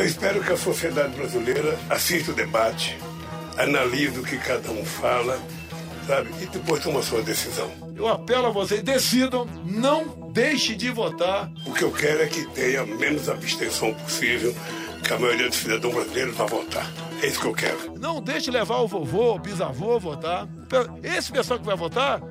Eu espero que a sociedade brasileira assista o debate, analise o que cada um fala, sabe? E depois toma a sua decisão. Eu apelo a vocês, decidam, não deixe de votar. O que eu quero é que tenha menos abstenção possível, que a maioria dos cidadãos brasileiros vá votar. É isso que eu quero. Não deixe levar o vovô, o bisavô a votar. Esse pessoal que vai votar,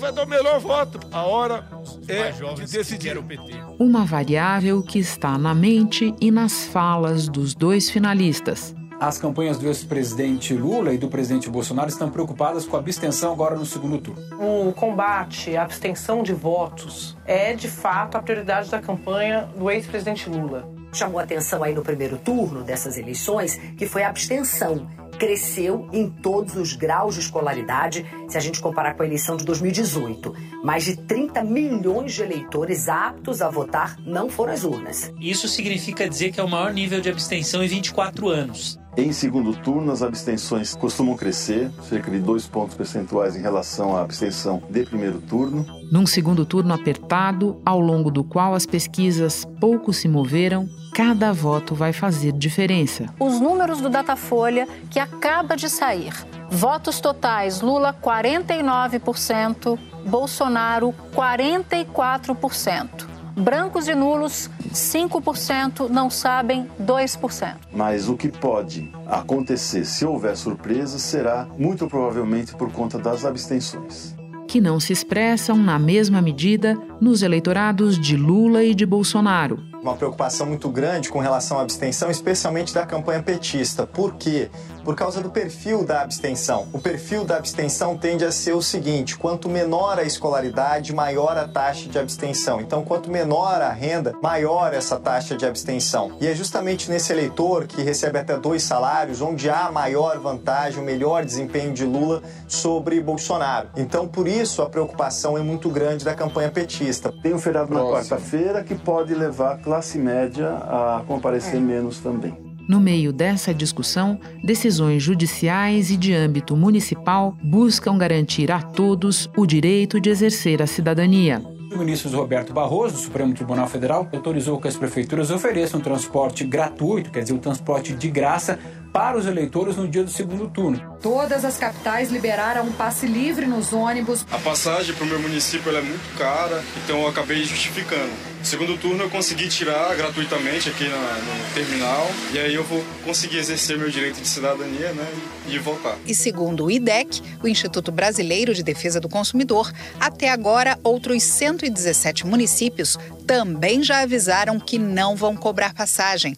vai dar o melhor voto. A hora é de decidir. O PT. Uma variável que está na mente e nas falas dos dois finalistas. As campanhas do ex-presidente Lula e do presidente Bolsonaro estão preocupadas com a abstenção agora no segundo turno. O combate à abstenção de votos é, de fato, a prioridade da campanha do ex-presidente Lula. Chamou atenção aí no primeiro turno dessas eleições que foi a abstenção cresceu em todos os graus de escolaridade, se a gente comparar com a eleição de 2018. Mais de 30 milhões de eleitores aptos a votar não foram às urnas. Isso significa dizer que é o maior nível de abstenção em 24 anos. Em segundo turno, as abstenções costumam crescer, cerca de dois pontos percentuais em relação à abstenção de primeiro turno. Num segundo turno apertado, ao longo do qual as pesquisas pouco se moveram, cada voto vai fazer diferença. Os números do Datafolha, que acaba de sair. Votos totais: Lula 49%, Bolsonaro 44%. Brancos e nulos, 5%, não sabem, 2%. Mas o que pode acontecer se houver surpresa será muito provavelmente por conta das abstenções. Que não se expressam na mesma medida nos eleitorados de Lula e de Bolsonaro uma preocupação muito grande com relação à abstenção, especialmente da campanha petista. Por quê? Por causa do perfil da abstenção. O perfil da abstenção tende a ser o seguinte: quanto menor a escolaridade, maior a taxa de abstenção. Então, quanto menor a renda, maior essa taxa de abstenção. E é justamente nesse eleitor que recebe até dois salários onde há maior vantagem, o melhor desempenho de Lula sobre Bolsonaro. Então, por isso, a preocupação é muito grande da campanha petista. Tem um feriado na quarta-feira que pode levar classe média a comparecer é. menos também. No meio dessa discussão, decisões judiciais e de âmbito municipal buscam garantir a todos o direito de exercer a cidadania. O ministro Roberto Barroso, do Supremo Tribunal Federal, autorizou que as prefeituras ofereçam transporte gratuito, quer dizer, o transporte de graça, para os eleitores no dia do segundo turno. Todas as capitais liberaram um passe livre nos ônibus. A passagem para o meu município é muito cara, então eu acabei justificando. Segundo turno eu consegui tirar gratuitamente aqui na, no terminal e aí eu vou conseguir exercer meu direito de cidadania né, e votar. E segundo o IDEC, o Instituto Brasileiro de Defesa do Consumidor, até agora outros 117 municípios também já avisaram que não vão cobrar passagem.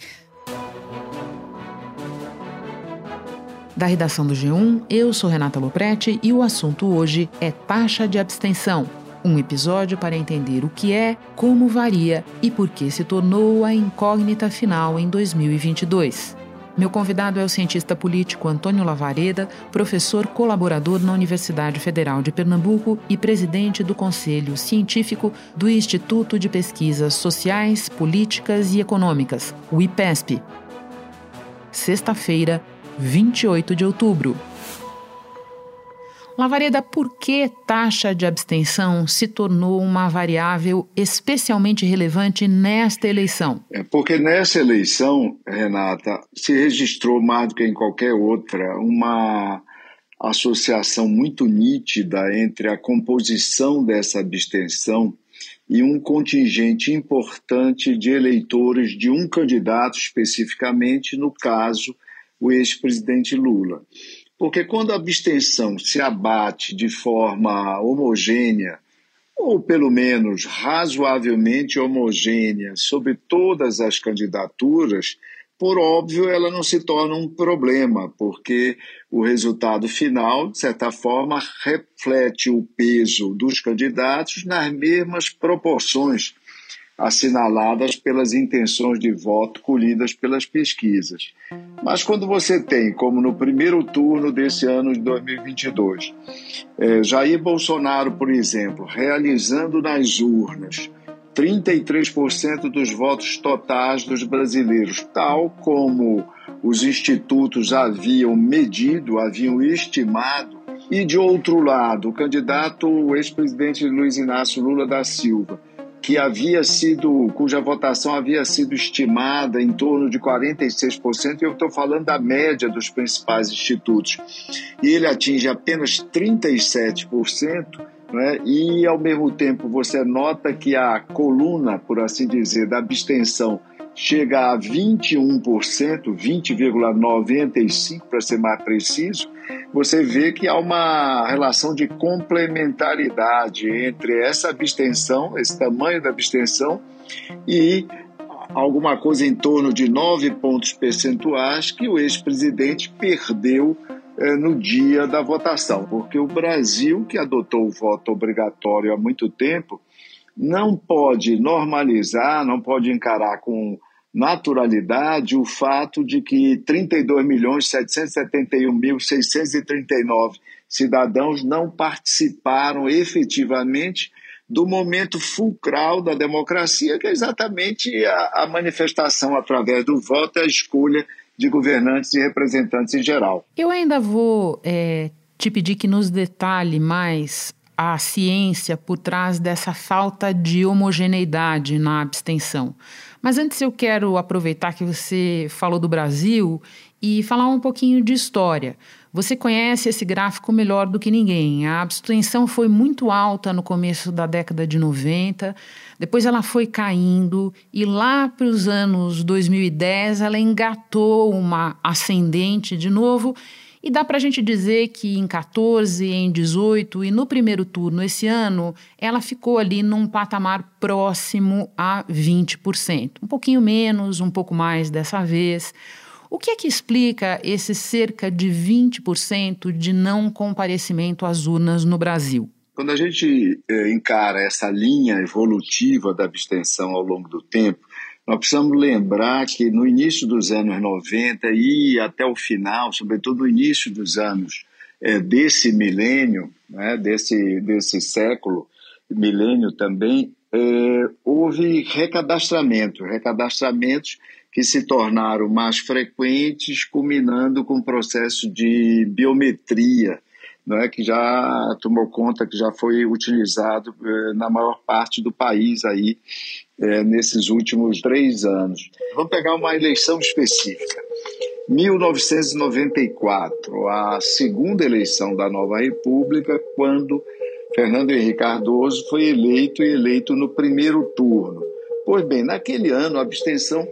Da redação do G1, eu sou Renata Loprete e o assunto hoje é taxa de abstenção. Um episódio para entender o que é, como varia e por que se tornou a incógnita final em 2022. Meu convidado é o cientista político Antônio Lavareda, professor colaborador na Universidade Federal de Pernambuco e presidente do Conselho Científico do Instituto de Pesquisas Sociais, Políticas e Econômicas, o IPESP. Sexta-feira, 28 de outubro. Lavareda, por que taxa de abstenção se tornou uma variável especialmente relevante nesta eleição? É porque nessa eleição, Renata, se registrou mais do que em qualquer outra uma associação muito nítida entre a composição dessa abstenção e um contingente importante de eleitores de um candidato especificamente, no caso o ex-presidente Lula. Porque quando a abstenção se abate de forma homogênea, ou pelo menos razoavelmente homogênea, sobre todas as candidaturas, por óbvio, ela não se torna um problema, porque o resultado final, de certa forma, reflete o peso dos candidatos nas mesmas proporções assinaladas pelas intenções de voto colhidas pelas pesquisas. Mas quando você tem, como no primeiro turno desse ano de 2022, é, Jair Bolsonaro, por exemplo, realizando nas urnas 33% dos votos totais dos brasileiros, tal como os institutos haviam medido, haviam estimado, e de outro lado, o candidato, o ex-presidente Luiz Inácio Lula da Silva, que havia sido, cuja votação havia sido estimada em torno de 46%, e eu estou falando da média dos principais institutos, e ele atinge apenas 37%, né? e ao mesmo tempo você nota que a coluna, por assim dizer, da abstenção chega a 21%, 20,95% para ser mais preciso, você vê que há uma relação de complementaridade entre essa abstenção, esse tamanho da abstenção, e alguma coisa em torno de nove pontos percentuais que o ex-presidente perdeu eh, no dia da votação, porque o Brasil, que adotou o voto obrigatório há muito tempo, não pode normalizar, não pode encarar com naturalidade o fato de que 32 milhões 771 mil 639 cidadãos não participaram efetivamente do momento fulcral da democracia, que é exatamente a, a manifestação através do voto e a escolha de governantes e representantes em geral. Eu ainda vou é, te pedir que nos detalhe mais a ciência por trás dessa falta de homogeneidade na abstenção. Mas antes eu quero aproveitar que você falou do Brasil e falar um pouquinho de história. Você conhece esse gráfico melhor do que ninguém. A abstenção foi muito alta no começo da década de 90, depois ela foi caindo e lá para os anos 2010 ela engatou uma ascendente de novo e dá para a gente dizer que em 14, em 18 e no primeiro turno esse ano, ela ficou ali num patamar próximo a 20%. Um pouquinho menos, um pouco mais dessa vez. O que é que explica esse cerca de 20% de não comparecimento às urnas no Brasil? Quando a gente eh, encara essa linha evolutiva da abstenção ao longo do tempo, nós precisamos lembrar que no início dos anos 90 e até o final, sobretudo no início dos anos é, desse milênio, né, desse, desse século, milênio também, é, houve recadastramento, recadastramentos que se tornaram mais frequentes, culminando com o processo de biometria, né, que já tomou conta, que já foi utilizado é, na maior parte do país aí é, nesses últimos três anos. Vamos pegar uma eleição específica. 1994, a segunda eleição da nova República, quando Fernando Henrique Cardoso foi eleito e eleito no primeiro turno. Pois bem, naquele ano a abstenção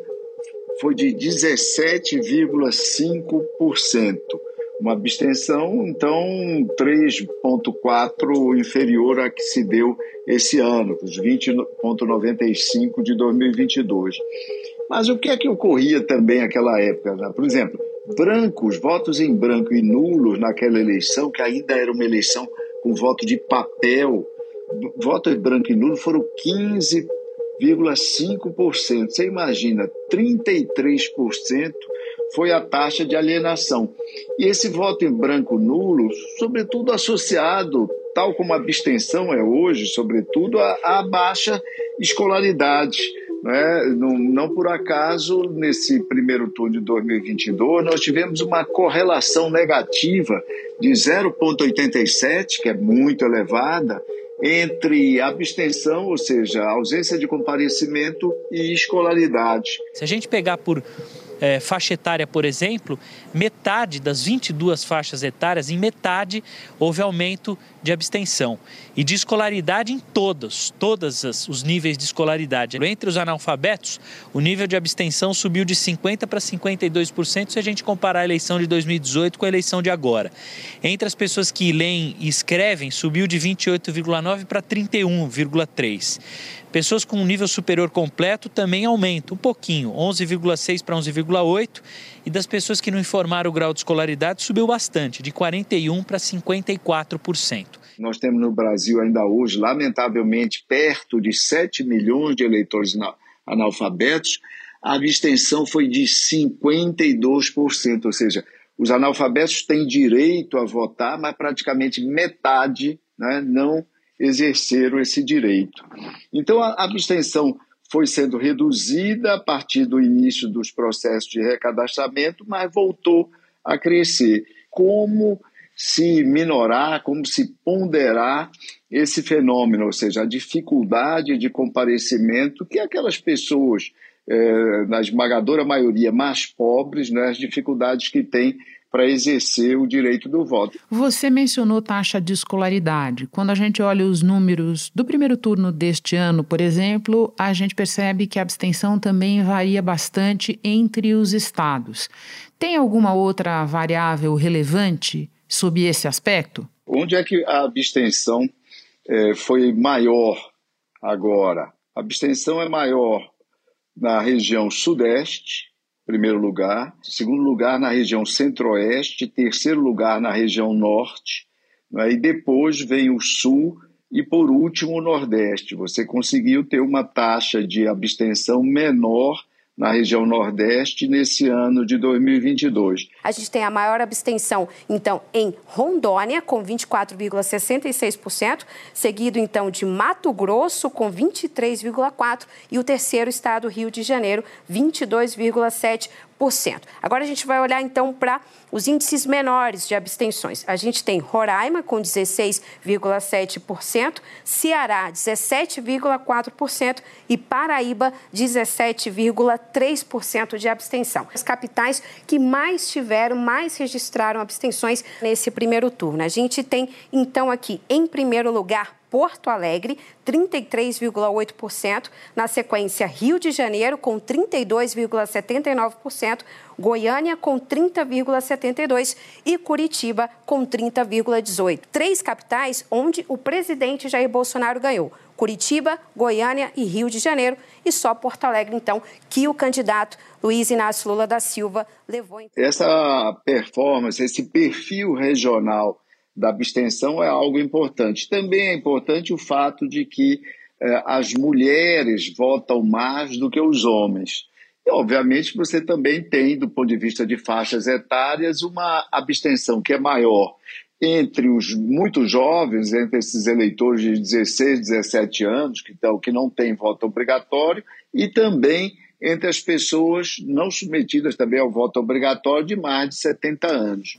foi de 17,5% uma abstenção, então 3,4 inferior a que se deu esse ano, os 20,95 de 2022. Mas o que é que ocorria também naquela época? Né? Por exemplo, brancos, votos em branco e nulos naquela eleição, que ainda era uma eleição com voto de papel, votos branco e nulo foram 15,5%. Você imagina, 33% foi a taxa de alienação. E esse voto em branco nulo, sobretudo associado, tal como a abstenção é hoje, sobretudo, à, baixa escolaridade. Né? Não, não por acaso, nesse primeiro turno de 2022, nós tivemos uma correlação negativa de 0,87, que é muito elevada, entre abstenção, ou seja, ausência de comparecimento, e escolaridade. Se a gente pegar por é, faixa etária, por exemplo, metade das 22 faixas etárias, em metade houve aumento de abstenção. E de escolaridade em todos, todos os níveis de escolaridade. Entre os analfabetos, o nível de abstenção subiu de 50% para 52% se a gente comparar a eleição de 2018 com a eleição de agora. Entre as pessoas que leem e escrevem, subiu de 28,9% para 31,3%. Pessoas com um nível superior completo também aumenta um pouquinho, 11,6 para 11,8, e das pessoas que não informaram o grau de escolaridade subiu bastante, de 41 para 54%. Nós temos no Brasil ainda hoje, lamentavelmente, perto de 7 milhões de eleitores analfabetos, a abstenção foi de 52%, ou seja, os analfabetos têm direito a votar, mas praticamente metade né, não exerceram esse direito. Então, a abstenção foi sendo reduzida a partir do início dos processos de recadastramento, mas voltou a crescer. Como se minorar, como se ponderar esse fenômeno, ou seja, a dificuldade de comparecimento que aquelas pessoas, eh, na esmagadora maioria mais pobres, né, as dificuldades que têm para exercer o direito do voto. Você mencionou taxa de escolaridade. Quando a gente olha os números do primeiro turno deste ano, por exemplo, a gente percebe que a abstenção também varia bastante entre os estados. Tem alguma outra variável relevante sob esse aspecto? Onde é que a abstenção é, foi maior agora? A abstenção é maior na região sudeste, primeiro lugar, segundo lugar na região centro-oeste, terceiro lugar na região norte, né? e depois vem o sul e por último o nordeste. Você conseguiu ter uma taxa de abstenção menor na região Nordeste nesse ano de 2022. A gente tem a maior abstenção, então, em Rondônia, com 24,66%, seguido, então, de Mato Grosso, com 23,4%, e o terceiro estado, Rio de Janeiro, 22,7%. Agora a gente vai olhar então para os índices menores de abstenções. A gente tem Roraima com 16,7%, Ceará 17,4% e Paraíba 17,3% de abstenção. As capitais que mais tiveram, mais registraram abstenções nesse primeiro turno. A gente tem então aqui em primeiro lugar Porto Alegre, 33,8%. Na sequência, Rio de Janeiro, com 32,79%. Goiânia, com 30,72%. E Curitiba, com 30,18%. Três capitais onde o presidente Jair Bolsonaro ganhou. Curitiba, Goiânia e Rio de Janeiro, e só Porto Alegre, então, que o candidato Luiz Inácio Lula da Silva levou. Essa performance, esse perfil regional da abstenção é algo importante. Também é importante o fato de que eh, as mulheres votam mais do que os homens. E, obviamente, você também tem, do ponto de vista de faixas etárias, uma abstenção que é maior entre os muito jovens, entre esses eleitores de 16, 17 anos, que, tão, que não têm voto obrigatório, e também entre as pessoas não submetidas também ao voto obrigatório de mais de 70 anos.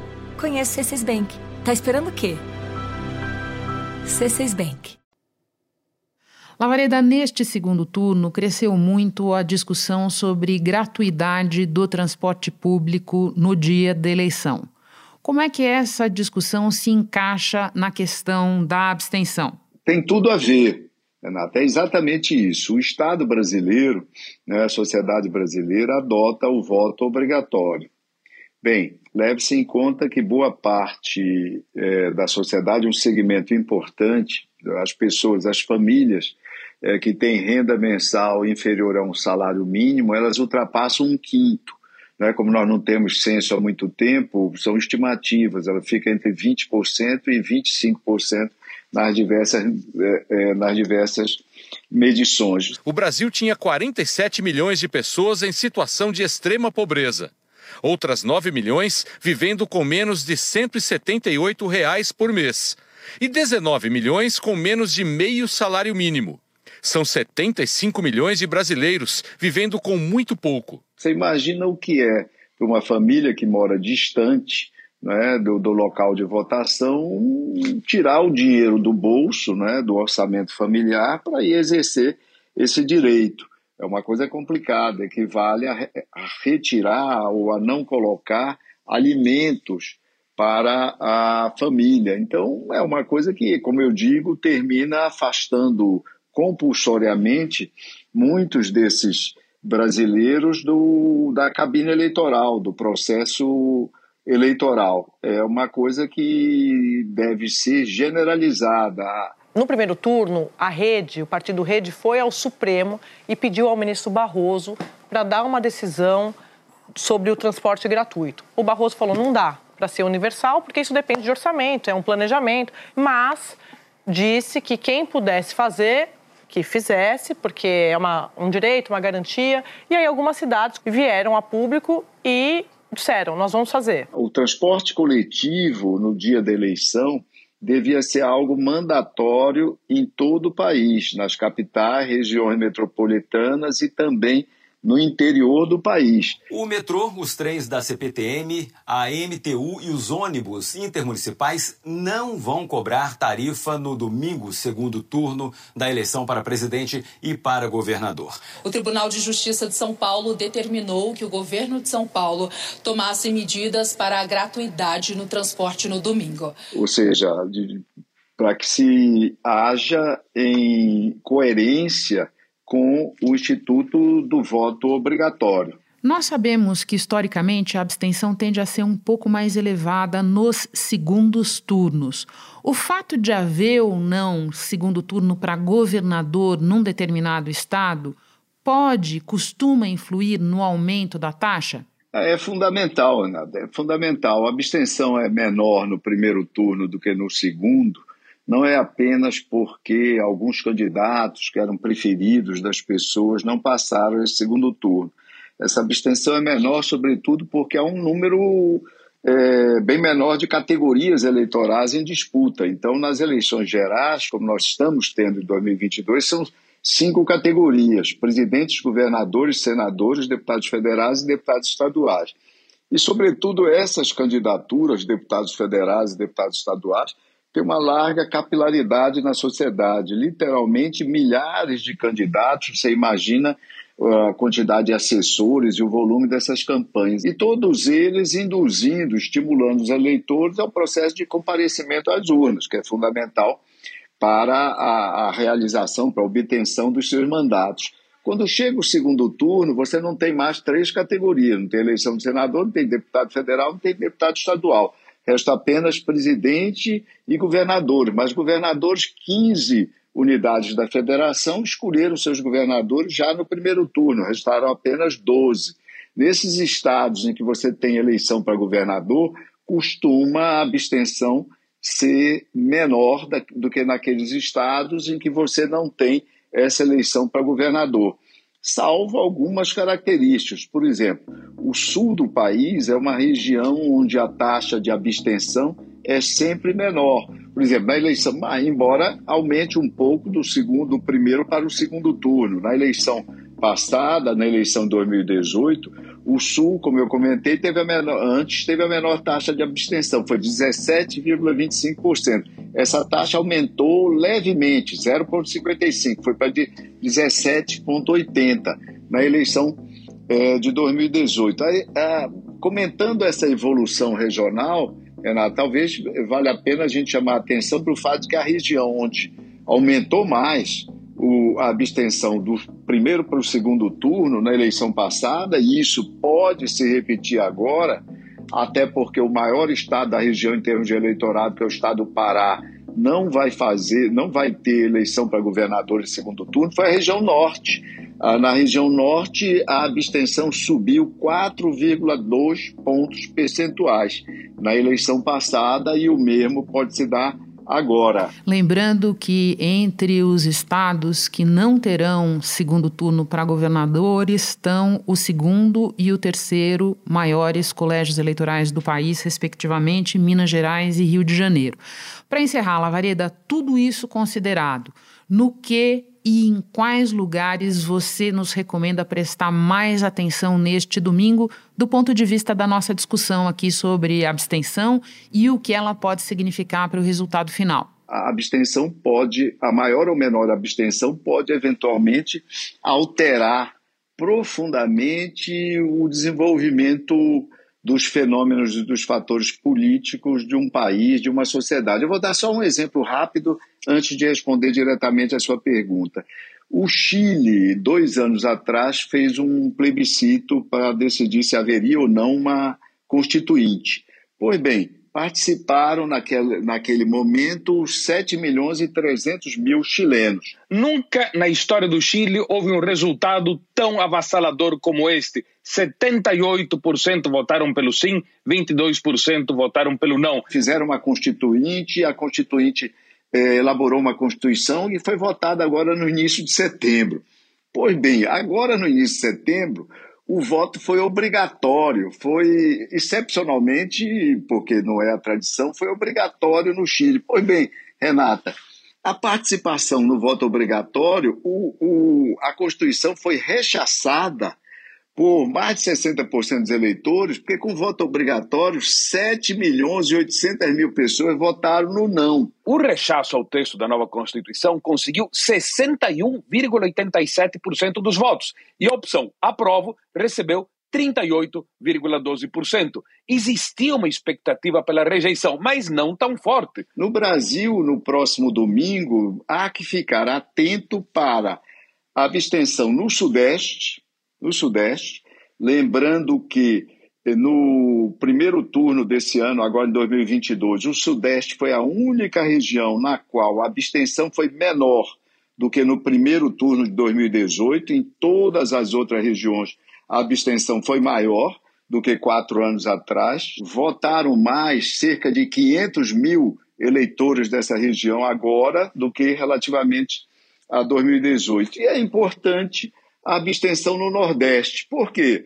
Conheça C6 Bank. Tá esperando o quê? C6 Bank. Lavareda, neste segundo turno, cresceu muito a discussão sobre gratuidade do transporte público no dia da eleição. Como é que essa discussão se encaixa na questão da abstenção? Tem tudo a ver, Renata. É exatamente isso. O Estado brasileiro, né, a sociedade brasileira, adota o voto obrigatório. Bem, leve-se em conta que boa parte é, da sociedade, um segmento importante, as pessoas, as famílias é, que têm renda mensal inferior a um salário mínimo, elas ultrapassam um quinto. Né? Como nós não temos censo há muito tempo, são estimativas, ela fica entre 20% e 25% nas diversas, é, é, nas diversas medições. O Brasil tinha 47 milhões de pessoas em situação de extrema pobreza. Outras 9 milhões vivendo com menos de 178 reais por mês. E 19 milhões com menos de meio salário mínimo. São 75 milhões de brasileiros vivendo com muito pouco. Você imagina o que é para uma família que mora distante né, do, do, local de votação tirar o dinheiro do bolso, né, do orçamento familiar, para ir exercer esse direito é uma coisa complicada, equivale a, a retirar ou a não colocar alimentos para a família. Então, é uma coisa que, como eu digo, termina afastando compulsoriamente muitos desses brasileiros do, da cabine eleitoral, do processo eleitoral. É uma coisa que deve ser generalizada. No primeiro turno, a Rede, o partido Rede, foi ao Supremo e pediu ao ministro Barroso para dar uma decisão sobre o transporte gratuito. O Barroso falou: não dá para ser universal, porque isso depende de orçamento, é um planejamento, mas disse que quem pudesse fazer que fizesse, porque é uma, um direito, uma garantia. E aí algumas cidades vieram a público e disseram, nós vamos fazer. O transporte coletivo no dia da eleição devia ser algo mandatório em todo o país, nas capitais, regiões metropolitanas e também no interior do país. O metrô, os trens da CPTM, a MTU e os ônibus intermunicipais não vão cobrar tarifa no domingo, segundo turno da eleição para presidente e para governador. O Tribunal de Justiça de São Paulo determinou que o governo de São Paulo tomasse medidas para a gratuidade no transporte no domingo. Ou seja, para que se haja em coerência com o Instituto do Voto Obrigatório. Nós sabemos que, historicamente, a abstenção tende a ser um pouco mais elevada nos segundos turnos. O fato de haver ou não segundo turno para governador num determinado estado pode, costuma influir no aumento da taxa? É fundamental, Ana, é fundamental. A abstenção é menor no primeiro turno do que no segundo, não é apenas porque alguns candidatos que eram preferidos das pessoas não passaram esse segundo turno. Essa abstenção é menor, sobretudo, porque há um número é, bem menor de categorias eleitorais em disputa. Então, nas eleições gerais, como nós estamos tendo em 2022, são cinco categorias: presidentes, governadores, senadores, deputados federais e deputados estaduais. E, sobretudo, essas candidaturas, deputados federais e deputados estaduais, tem uma larga capilaridade na sociedade. Literalmente, milhares de candidatos, você imagina uh, a quantidade de assessores e o volume dessas campanhas. E todos eles induzindo, estimulando os eleitores ao processo de comparecimento às urnas, que é fundamental para a, a realização, para a obtenção dos seus mandatos. Quando chega o segundo turno, você não tem mais três categorias: não tem eleição de senador, não tem deputado federal, não tem deputado estadual Resta apenas presidente e governador, mas governadores, 15 unidades da federação escolheram seus governadores já no primeiro turno, restaram apenas 12. Nesses estados em que você tem eleição para governador, costuma a abstenção ser menor do que naqueles estados em que você não tem essa eleição para governador salvo algumas características. Por exemplo, o sul do país é uma região onde a taxa de abstenção é sempre menor. Por exemplo, na eleição, ah, embora aumente um pouco do segundo, do primeiro para o segundo turno. Na eleição passada, na eleição de 2018, o Sul, como eu comentei, teve a menor, antes teve a menor taxa de abstenção, foi 17,25%. Essa taxa aumentou levemente, 0,55%, foi para 17,80% na eleição é, de 2018. Aí, é, comentando essa evolução regional, Renato, talvez valha a pena a gente chamar a atenção para o fato de que a região onde aumentou mais o, a abstenção do primeiro para o segundo turno na eleição passada, e isso pode se repetir agora, até porque o maior estado da região em termos de eleitorado, que é o estado do Pará, não vai fazer, não vai ter eleição para governador em segundo turno, foi a região norte. Ah, na região norte, a abstenção subiu 4,2 pontos percentuais na eleição passada e o mesmo pode se dar agora. Lembrando que entre os estados que não terão segundo turno para governador estão o segundo e o terceiro maiores colégios eleitorais do país, respectivamente Minas Gerais e Rio de Janeiro. Para encerrar, Lavareda, tudo isso considerado, no que e em quais lugares você nos recomenda prestar mais atenção neste domingo, do ponto de vista da nossa discussão aqui sobre abstenção e o que ela pode significar para o resultado final? A abstenção pode, a maior ou menor abstenção pode eventualmente alterar profundamente o desenvolvimento dos fenômenos e dos fatores políticos de um país, de uma sociedade. Eu vou dar só um exemplo rápido antes de responder diretamente a sua pergunta. O Chile, dois anos atrás, fez um plebiscito para decidir se haveria ou não uma constituinte. Pois bem, participaram naquele, naquele momento 7 milhões e 300 mil chilenos. Nunca na história do Chile houve um resultado tão avassalador como este. 78% votaram pelo sim, 22% votaram pelo não. Fizeram uma constituinte, a constituinte eh, elaborou uma constituição e foi votada agora no início de setembro. Pois bem, agora no início de setembro, o voto foi obrigatório, foi excepcionalmente, porque não é a tradição, foi obrigatório no Chile. Pois bem, Renata, a participação no voto obrigatório, o, o, a Constituição foi rechaçada por mais de 60% dos eleitores, porque com voto obrigatório, 7 milhões e 800 mil pessoas votaram no não. O rechaço ao texto da nova Constituição conseguiu 61,87% dos votos e a opção aprovo recebeu 38,12%. Existia uma expectativa pela rejeição, mas não tão forte. No Brasil, no próximo domingo, há que ficar atento para a abstenção no Sudeste, no Sudeste, lembrando que eh, no primeiro turno desse ano, agora em 2022, o Sudeste foi a única região na qual a abstenção foi menor do que no primeiro turno de 2018. Em todas as outras regiões, a abstenção foi maior do que quatro anos atrás. Votaram mais cerca de 500 mil eleitores dessa região agora do que relativamente a 2018. E é importante a abstenção no Nordeste. Por quê?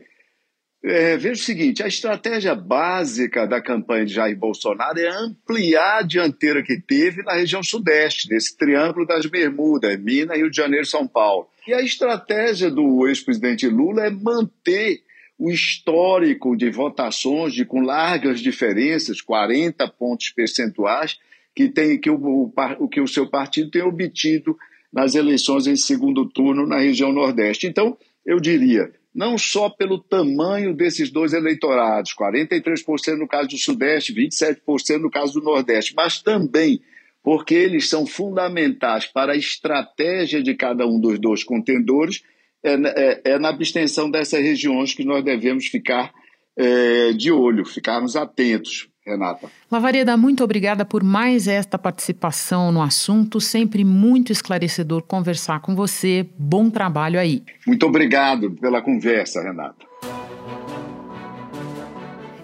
É, veja o seguinte: a estratégia básica da campanha de Jair Bolsonaro é ampliar a dianteira que teve na região sudeste, desse triângulo das Bermudas, Minas, Rio de Janeiro São Paulo. E a estratégia do ex-presidente Lula é manter o histórico de votações de, com largas diferenças, 40 pontos percentuais, que, tem, que, o, o, que o seu partido tem obtido nas eleições em segundo turno na região Nordeste. Então, eu diria, não só pelo tamanho desses dois eleitorados, 43% no caso do Sudeste, 27% no caso do Nordeste, mas também porque eles são fundamentais para a estratégia de cada um dos dois contendores, é, é, é na abstenção dessas regiões que nós devemos ficar é, de olho, ficarmos atentos. Renata. Lavareda, muito obrigada por mais esta participação no assunto. Sempre muito esclarecedor conversar com você. Bom trabalho aí. Muito obrigado pela conversa, Renata.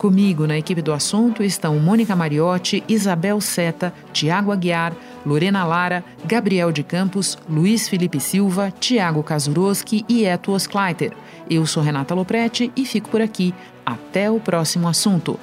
Comigo na equipe do assunto estão Mônica Mariotti, Isabel Seta, Tiago Aguiar, Lorena Lara, Gabriel de Campos, Luiz Felipe Silva, Tiago Kazuroski e Eto Oskleiter. Eu sou Renata Loprete e fico por aqui. Até o próximo assunto.